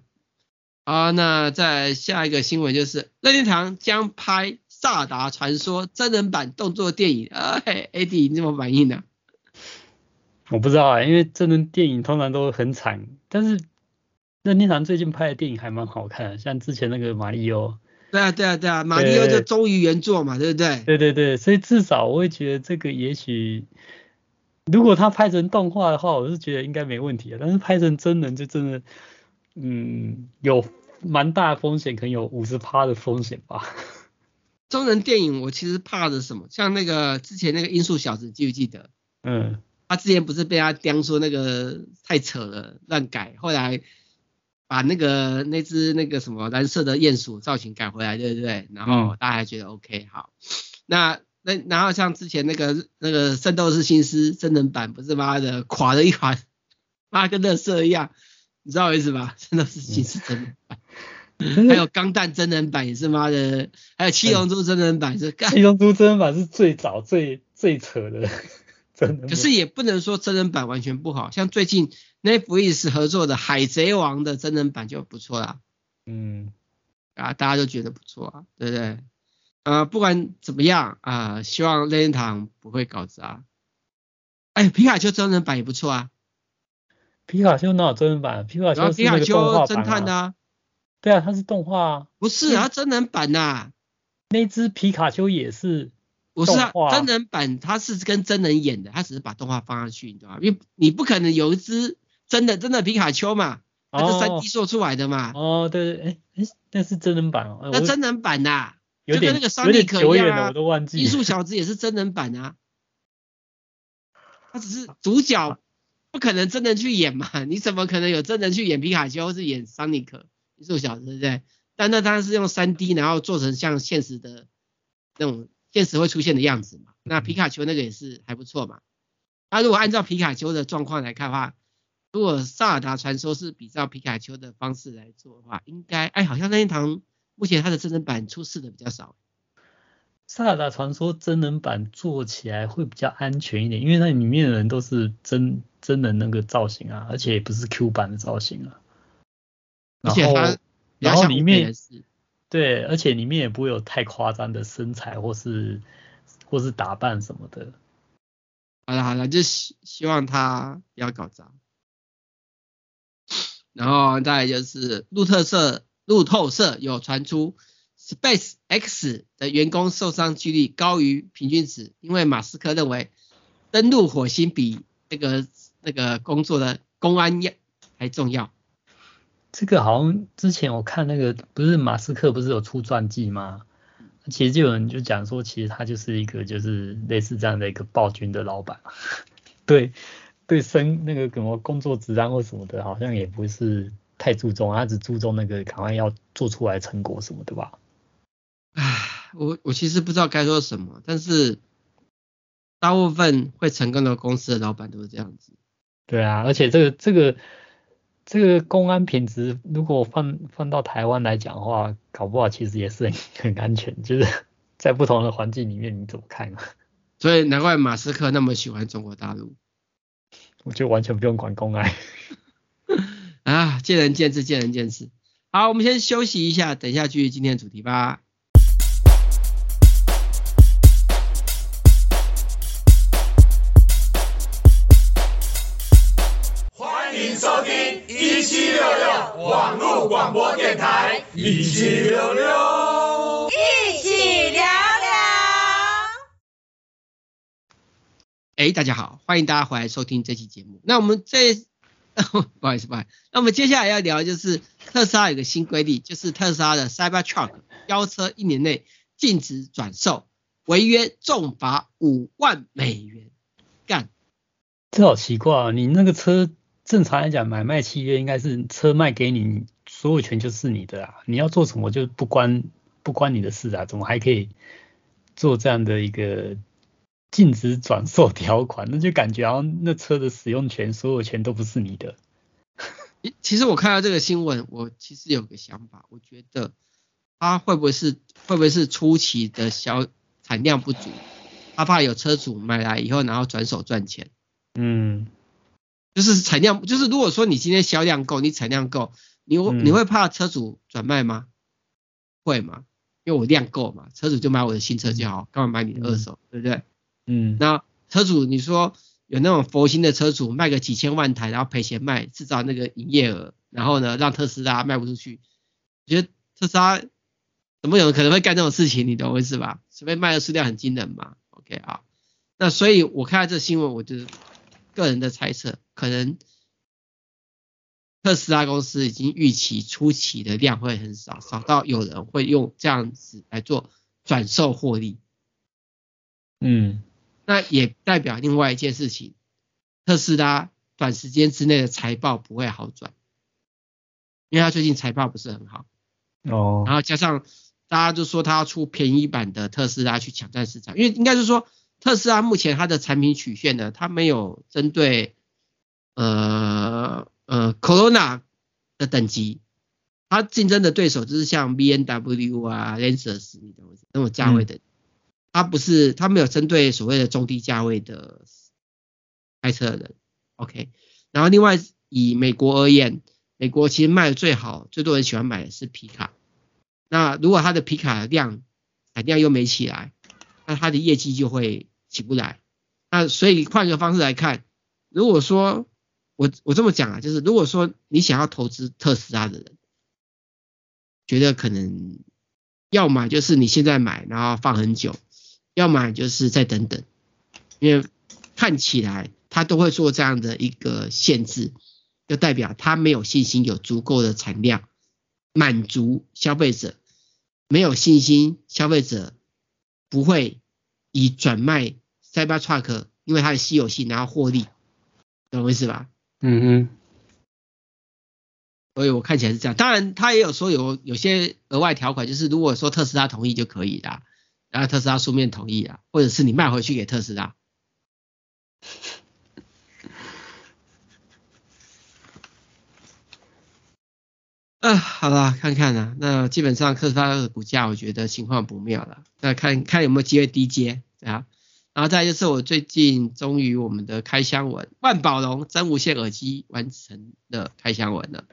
好，那再下一个新闻就是任天堂将拍《萨达传说》真人版动作电影。哎，AD 你怎么反应呢？我不知道啊，因为真人电影通常都很惨，但是任天堂最近拍的电影还蛮好看的，像之前那个马里奥。对啊，对啊，对啊，马里奥就忠于原作嘛，对不对？对对对，所以至少我会觉得这个也许。如果他拍成动画的话，我是觉得应该没问题啊。但是拍成真人就真的，嗯，有蛮大的风险，可能有五十趴的风险吧。真人电影我其实怕的是什么？像那个之前那个音速小子，记不记得？嗯。他之前不是被他刁说那个太扯了，乱改，后来把那个那只那个什么蓝色的鼹鼠造型改回来，对不对？然后大家还觉得 OK，好，那。那然后像之前那个那个《圣斗士星矢》真人版不是妈的垮了一款，妈跟乐色一样，你知道我意思吧？《圣斗士星矢》真人版，还有《钢弹》真人版也是妈的，还有《七龙珠》真人版是。七龙珠真人版是最早最最扯的 真人版。可是也不能说真人版完全不好，像最近 Netflix 合作的《海贼王》的真人版就不错啦。嗯，啊，大家都觉得不错啊，对不对？呃，不管怎么样啊、呃，希望任天堂不会搞砸。哎，皮卡丘真人版也不错啊。皮卡丘哪有真人版？皮卡丘皮卡丘侦探的、啊。对啊，它是动画啊。不是啊，真人版呐、啊。那只皮卡丘也是不是啊，真人版它是跟真人演的，它只是把动画放上去，你知道吗？因为你不可能有一只真的真的皮卡丘嘛，它是三 D 做出来的嘛。哦，对对，哎哎，那是真人版哦。那真人版呐、啊，有点就跟那个桑尼克一样啊，我都忘记。音速小子也是真人版啊，他只是主角，不可能真人去演嘛？你怎么可能有真人去演皮卡丘，或是演桑尼克？艺术小子对不对？但那当然是用三 D，然后做成像现实的那种。现实会出现的样子嘛？那皮卡丘那个也是还不错嘛。那如果按照皮卡丘的状况来看的话，如果萨尔达传说是比照皮卡丘的方式来做的话，应该哎，好像任天堂目前它的真人版出事的比较少。萨尔达传说真人版做起来会比较安全一点，因为那里面的人都是真真人那个造型啊，而且也不是 Q 版的造型啊。而且它然后里面是。对，而且里面也不会有太夸张的身材或是或是打扮什么的。好了好了，就希希望他不要搞砸。然后再就是路透社路透社有传出，Space X 的员工受伤几率高于平均值，因为马斯克认为登陆火星比那个那个工作的公安要还重要。这个好像之前我看那个不是马斯克不是有出传记吗？其实就有人就讲说，其实他就是一个就是类似这样的一个暴君的老板，对对生那个什么工作质量或什么的，好像也不是太注重，他只注重那个赶快要做出来成果什么的吧。唉，我我其实不知道该说什么，但是大部分会成功的公司的老板都是这样子。对啊，而且这个这个。这个公安品质，如果放放到台湾来讲的话，搞不好其实也是很很安全。就是在不同的环境里面，你怎么看啊？所以难怪马斯克那么喜欢中国大陆。我就完全不用管公安。啊，见仁见智，见仁见智。好，我们先休息一下，等一下继续今天的主题吧。收听一七六六网络广播电台，一七六六，哎，大家好，欢迎大家回来收听这期节目。那我们这，不好意思，不好意思。那我们接下来要聊的就是特斯拉有个新规定，就是特斯拉的 Cybertruck 飙车一年内禁止转售，违约重罚五万美元。干，这好奇怪啊！你那个车。正常来讲，买卖契约应该是车卖给你，所有权就是你的啊。你要做什么就不关不关你的事啊，怎么还可以做这样的一个禁止转售条款？那就感觉好像那车的使用权、所有权都不是你的。其实我看到这个新闻，我其实有个想法，我觉得他会不会是会不会是初期的销产量不足，他怕有车主买来以后然后转手赚钱。嗯。就是产量，就是如果说你今天销量够，你产量够，你你会怕车主转卖吗？嗯、会吗？因为我量够嘛，车主就买我的新车就好，干嘛买你的二手，对不对？嗯。那车主，你说有那种佛心的车主卖个几千万台，然后赔钱卖，制造那个营业额，然后呢让特斯拉卖不出去，我觉得特斯拉怎么有人可能会干这种事情？你懂我意思吧？除非卖的数量很惊人嘛。OK 啊，那所以我看到这新闻，我就。个人的猜测，可能特斯拉公司已经预期初期的量会很少，少到有人会用这样子来做转售获利。嗯，那也代表另外一件事情，特斯拉短时间之内的财报不会好转，因为他最近财报不是很好。哦。然后加上大家就说他要出便宜版的特斯拉去抢占市场，因为应该是说。特斯拉目前它的产品曲线呢，它没有针对呃呃 Corona 的等级，它竞争的对手就是像 BMW 啊、Lexus 那种价位的，它不是它没有针对所谓的中低价位的开车的人，OK。然后另外以美国而言，美国其实卖的最好、最多人喜欢买的是皮卡，那如果它的皮卡量产量又没起来，那它的业绩就会。起不来，那所以换个方式来看，如果说我我这么讲啊，就是如果说你想要投资特斯拉的人，觉得可能要买就是你现在买，然后放很久，要么就是再等等，因为看起来他都会做这样的一个限制，就代表他没有信心有足够的产量满足消费者，没有信心消费者不会以转卖 Cybertruck，因为它的稀有性然后获利，懂我意思吧？嗯哼。所以我看起来是这样，当然他也有说有有些额外条款，就是如果说特斯拉同意就可以啦，然后特斯拉书面同意啊，或者是你卖回去给特斯拉。啊，好了，看看啦，那基本上特斯拉的股价我觉得情况不妙了，那看看有没有机会低接啊，然后再就是我最近终于我们的开箱文，万宝龙真无线耳机完成了开箱文了。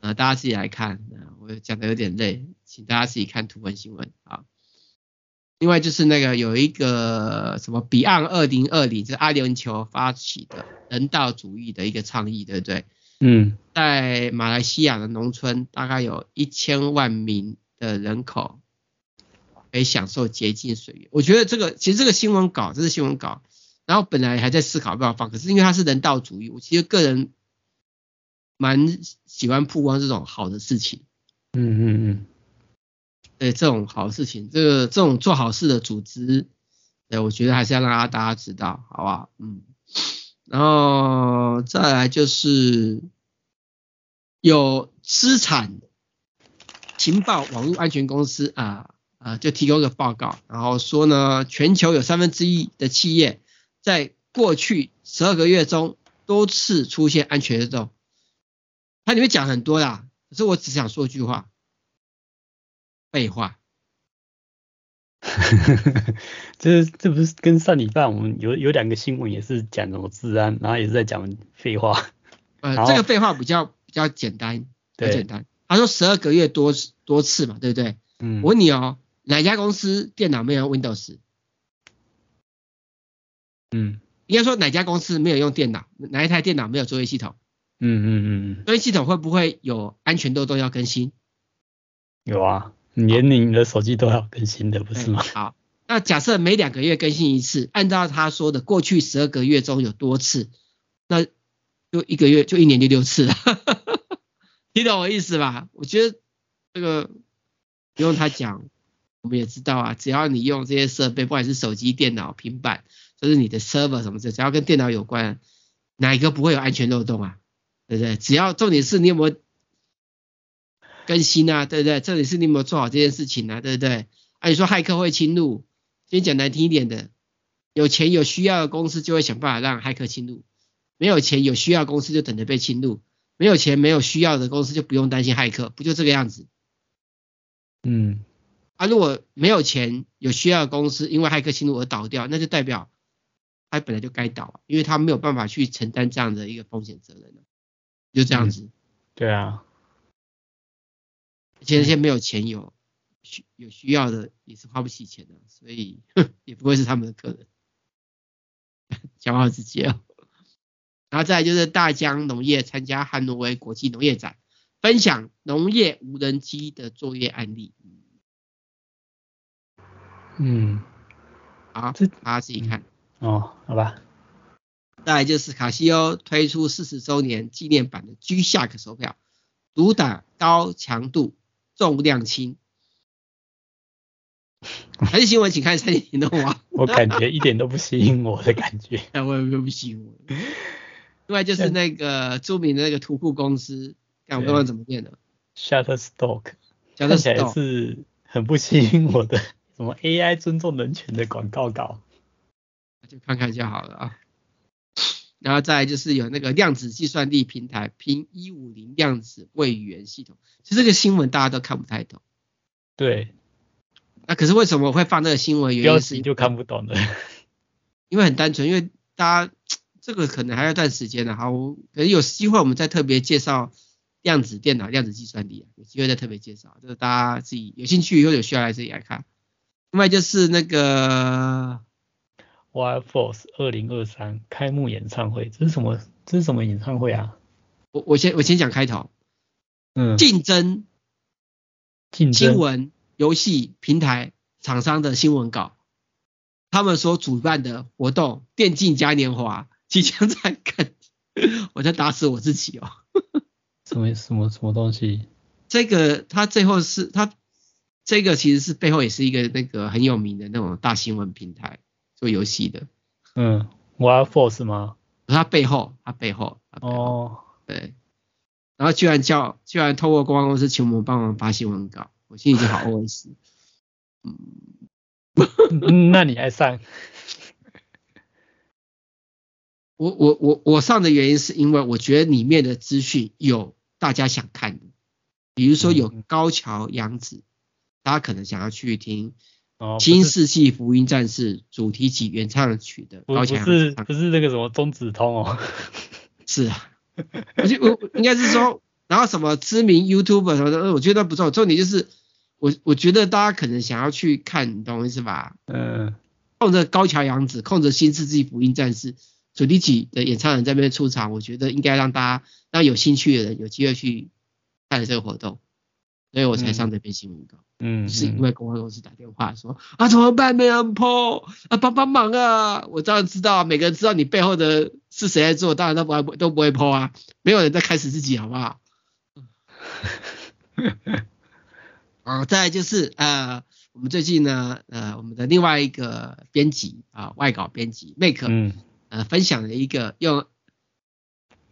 呃，大家自己来看，我讲的有点累，请大家自己看图文新闻啊。另外就是那个有一个什么 Beyond 二零二零，是阿联酋发起的人道主义的一个倡议，对不对？嗯，在马来西亚的农村，大概有一千万名的人口可以享受洁净水源。我觉得这个其实这个新闻稿，这是新闻稿，然后本来还在思考要不要放，可是因为它是人道主义，我其实个人。蛮喜欢曝光这种好的事情，嗯嗯嗯，对这种好事情，这个这种做好事的组织，对，我觉得还是要让大家知道，好不好？嗯，然后再来就是有资产情报网络安全公司啊啊，就提供一个报告，然后说呢，全球有三分之一的企业在过去十二个月中多次出现安全漏洞。它里面讲很多啦，可是我只想说一句话，废话。这这不是跟上礼拜我们有有两个新闻也是讲什么治安，然后也是在讲废话。呃，这个废话比较比较简单，比较简单。他说十二个月多多次嘛，对不对？嗯。我问你哦，哪家公司电脑没有用 Windows？嗯。应该说哪家公司没有用电脑？哪一台电脑没有作业系统？嗯嗯嗯嗯，作业系统会不会有安全漏洞要更新？有啊，连你的手机都要更新的，不是吗？好，那假设每两个月更新一次，按照他说的，过去十二个月中有多次，那就一个月就一年就六次了，听懂我意思吧？我觉得这个不用他讲，我们也知道啊，只要你用这些设备，不管是手机、电脑、平板，就是你的 server 什么的，只要跟电脑有关，哪一个不会有安全漏洞啊？对不对？只要重点是你有没有更新啊，对不对？这里是你有没有做好这件事情啊，对不对？啊，你说骇客会侵入，先讲难听一点的，有钱有需要的公司就会想办法让骇客侵入，没有钱有需要的公司就等着被侵入，没有钱没有需要的公司就不用担心骇客，不就这个样子？嗯，啊，如果没有钱有需要的公司因为骇客侵入而倒掉，那就代表他本来就该倒，因为他没有办法去承担这样的一个风险责任。就这样子，嗯，对啊，而且那些没有钱有需有需要的也是花不起钱的，所以也不会是他们的客人，讲好自己哦。然后再来就是大疆农业参加汉诺威国际农业展，分享农业无人机的作业案例。嗯，好，这大家自己看。哦，好吧。再来就是卡西欧推出四十周年纪念版的 G-SHOCK 手表，主打高强度、重量轻。还是新闻，请看三点的话。我感觉一点都不吸引我的感觉。哎，我也不吸引我。另外就是那个著名的那个图库公司，看我刚刚怎么念的？Shutterstock，看起来是很不吸引我的，什么 AI 尊重人权的广告稿。就看看就好了啊。然后再来就是有那个量子计算力平台拼一五零量子位元系统，其实这个新闻大家都看不太懂。对，那可是为什么我会放这个新闻？原因是就看不懂的，因为很单纯，因为大家这个可能还要段时间的，好，可能有机会我们再特别介绍量子电脑、量子计算力，有机会再特别介绍，就是大家自己有兴趣以后有需要来这里来看。另外就是那个。Wild Force 二零二三开幕演唱会，这是什么？这是什么演唱会啊？我我先我先讲开头，嗯，竞争，竞争，新闻、游戏平台厂商的新闻稿，他们所主办的活动电竞嘉年华即将在看，我在打死我自己哦。什么什么什么东西？这个他最后是他这个其实是背后也是一个那个很有名的那种大新闻平台做游戏的。嗯，Wild Force 吗？他背后，他背后，他背后哦，对。然后居然叫，居然透过公关公司请我们帮忙发新闻稿，我心里就好 OS。嗯，那你还上？我我我我上的原因是因为我觉得里面的资讯有大家想看的，比如说有高桥阳子，大家可能想要去听《新世纪福音战士》主题曲原唱曲的高桥。不是不是那个什么中子通哦，是啊，我就我应该是说，然后什么知名 YouTuber 什么的，我觉得不错，重点就是。我我觉得大家可能想要去看，你懂我意思吧？嗯。控着高桥洋子，控着新世纪福音战士主题曲的演唱人在那边出场，我觉得应该让大家让有兴趣的人有机会去看这个活动，所以我才上这篇新闻稿。嗯。是因为公关公司打电话说啊怎么办没人 po 啊帮帮忙啊！我当然知道，每个人知道你背后的是谁在做，当然都不会都不会 po 啊，没有人在开始自己好不好？哦，再来就是呃，我们最近呢，呃，我们的另外一个编辑啊、呃，外稿编辑 Make，嗯，呃，分享了一个用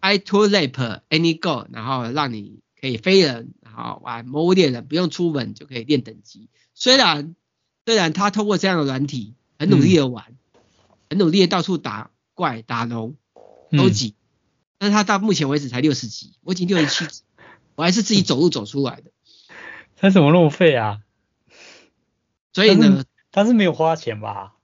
iToolLab AnyGo，然后让你可以飞人，然后玩魔物猎人，不用出门就可以练等级。虽然虽然他通过这样的软体很努力的玩，嗯、很努力的到处打怪打龙收集，嗯、但是他到目前为止才六十级，我已经六十七级，我还是自己走路走出来的。他怎么那么废啊？所以呢，他是没有花钱吧？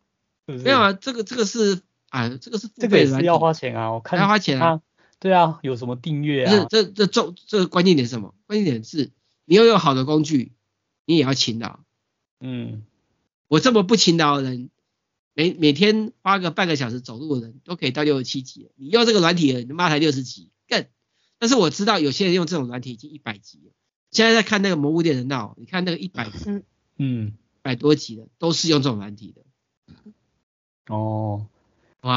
是不是？没有啊，这个这个是啊，这个是这个也是要花钱啊。我看要花钱啊。对啊，有什么订阅啊？这这这重这个关键点是什么？关键点是你要有好的工具，你也要勤劳。嗯，我这么不勤劳的人，每每天花个半个小时走路的人都可以到六十七级。你用这个软体的，你妈才六十级，更。但是我知道有些人用这种软体已经一百级了。现在在看那个《魔物猎人闹》，你看那个一百，嗯，百多集的都是用这种软体的。哦，好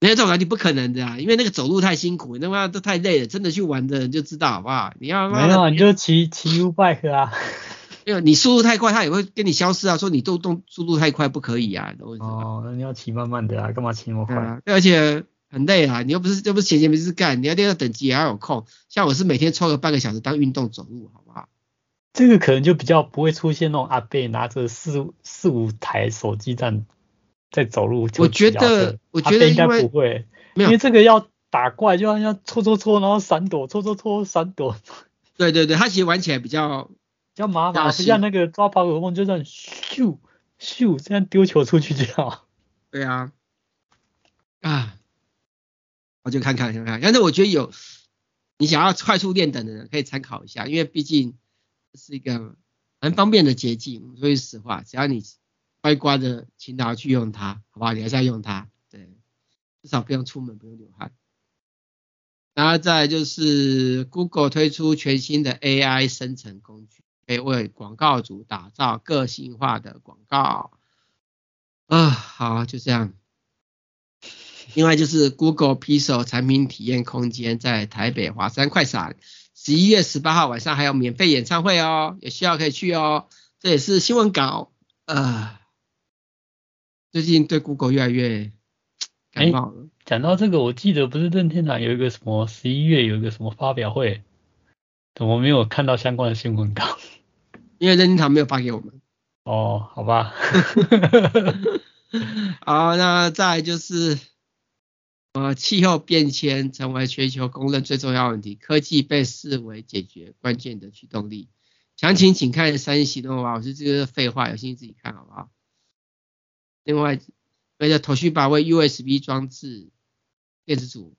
吧，没有这种软体不可能的啊，因为那个走路太辛苦，那么都太累了，真的去玩的人就知道好不好？你要没有，你就骑骑 U bike 啊，没有，你速度太快，它也会跟你消失啊，说你动动速度太快不可以啊，哦，那你要骑慢慢的啊，干嘛骑那么快？啊，而且。很累啊，你又不是又不是闲闲没事干，你要练到等级也要有空。像我是每天抽个半个小时当运动走路，好不好？这个可能就比较不会出现那种阿贝拿着四四五台手机这样在走路。我觉得，我觉得应该不会，因为这个要打怪就要要搓搓搓，然后闪躲，搓搓搓闪躲。对对对，它其实玩起来比较比较麻烦，不像那个抓宝可梦，就这样咻咻这样丢球出去就好。对啊，啊。我就看看看看，但是我觉得有你想要快速练等的人可以参考一下，因为毕竟是一个很方便的捷径。说句实话，只要你乖乖的勤劳去用它，好不好？你还是要用它，对，至少不用出门，不用流汗。然后再来就是 Google 推出全新的 AI 生成工具，可以为广告主打造个性化的广告。啊，好，就这样。另外就是 Google Pixel 产品体验空间在台北华山快闪，十一月十八号晚上还有免费演唱会哦，有需要可以去哦。这也是新闻稿，呃，最近对 Google 越来越感冒了。讲、欸、到这个，我记得不是任天堂有一个什么十一月有一个什么发表会，怎么没有看到相关的新闻稿？因为任天堂没有发给我们。哦，好吧。好，那再来就是。呃，气候变迁成为全球公认最重要问题，科技被视为解决关键的驱动力。详情请看三星动画，我是这个废话，有兴趣自己看好不好？另外，为了头绪把为 USB 装置电子组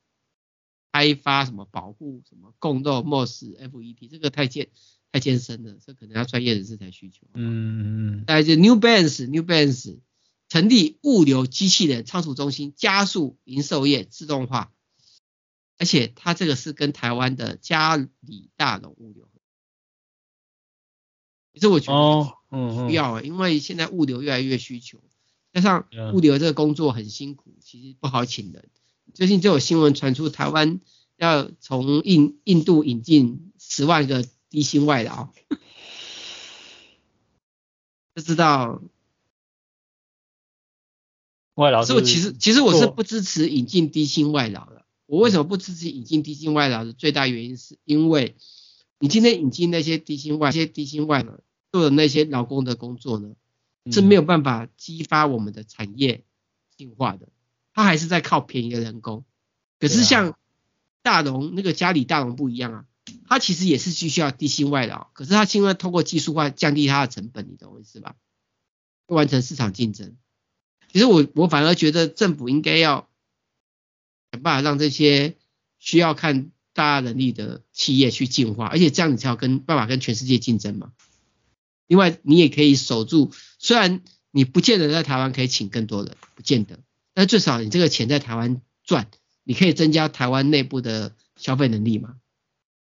开发什么保护什么共构 MOS FET，这个太艰太艰深了，这可能要专业人士才需求。嗯嗯嗯。再就 New Balance，New Balance。成立物流机器人仓储中心，加速零售业自动化，而且它这个是跟台湾的嘉里大龙物流，其实我觉得需要，因为现在物流越来越需求，加上物流这个工作很辛苦，其实不好请人。最近就有新闻传出，台湾要从印印度引进十万个低薪外劳，不知道外劳。所以其实其实我是不支持引进低薪外劳的。我为什么不支持引进低薪外劳的最大原因，是因为你今天引进那些低薪外那些低薪外劳做的那些劳工的工作呢，是没有办法激发我们的产业进化的。它还是在靠便宜的人工。可是像大龙那个家里大龙不一样啊，它其实也是需要低薪外劳，可是它现在通过技术化降低它的成本，你懂我意思吧？完成市场竞争。其实我我反而觉得政府应该要。想办法让这些需要看大能力的企业去进化，而且这样你才有跟办法跟全世界竞争嘛。另外，你也可以守住，虽然你不见得在台湾可以请更多人，不见得，但最少你这个钱在台湾赚，你可以增加台湾内部的消费能力嘛。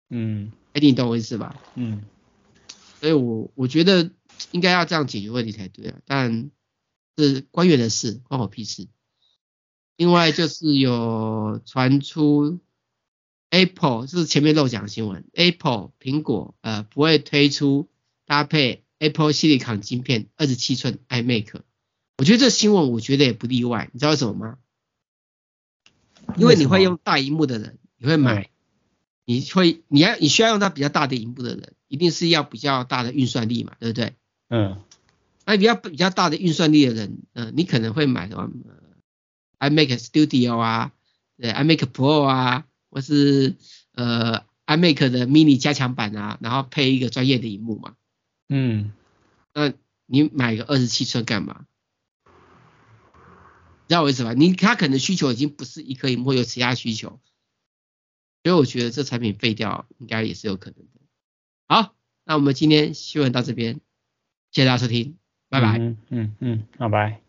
嗯，哎，你懂我意思吧？嗯，所以我我觉得应该要这样解决问题才对啊，但是官员的事关我屁事。另外就是有传出 Apple 就是前面漏讲新闻，Apple 苹果呃不会推出搭配 Apple Silicon 晶片二十七寸 iMac，我觉得这新闻我觉得也不例外，你知道为什么吗？因为你会用大荧幕的人，你会买，你会你要你需要用到比较大的荧幕的人，一定是要比较大的运算力嘛，对不对？嗯，那比较比较大的运算力的人，嗯、呃，你可能会买什么？iMac Studio 啊，对，iMac Pro 啊，或是呃 iMac 的 mini 加强版啊，然后配一个专业的荧幕嘛。嗯，那你买个二十七寸干嘛？知道我意思吧？你他可能需求已经不是一颗屏幕，有其他需求，所以我觉得这产品废掉应该也是有可能的。好，那我们今天新闻到这边，谢谢大家收听，拜拜。嗯嗯嗯，拜拜。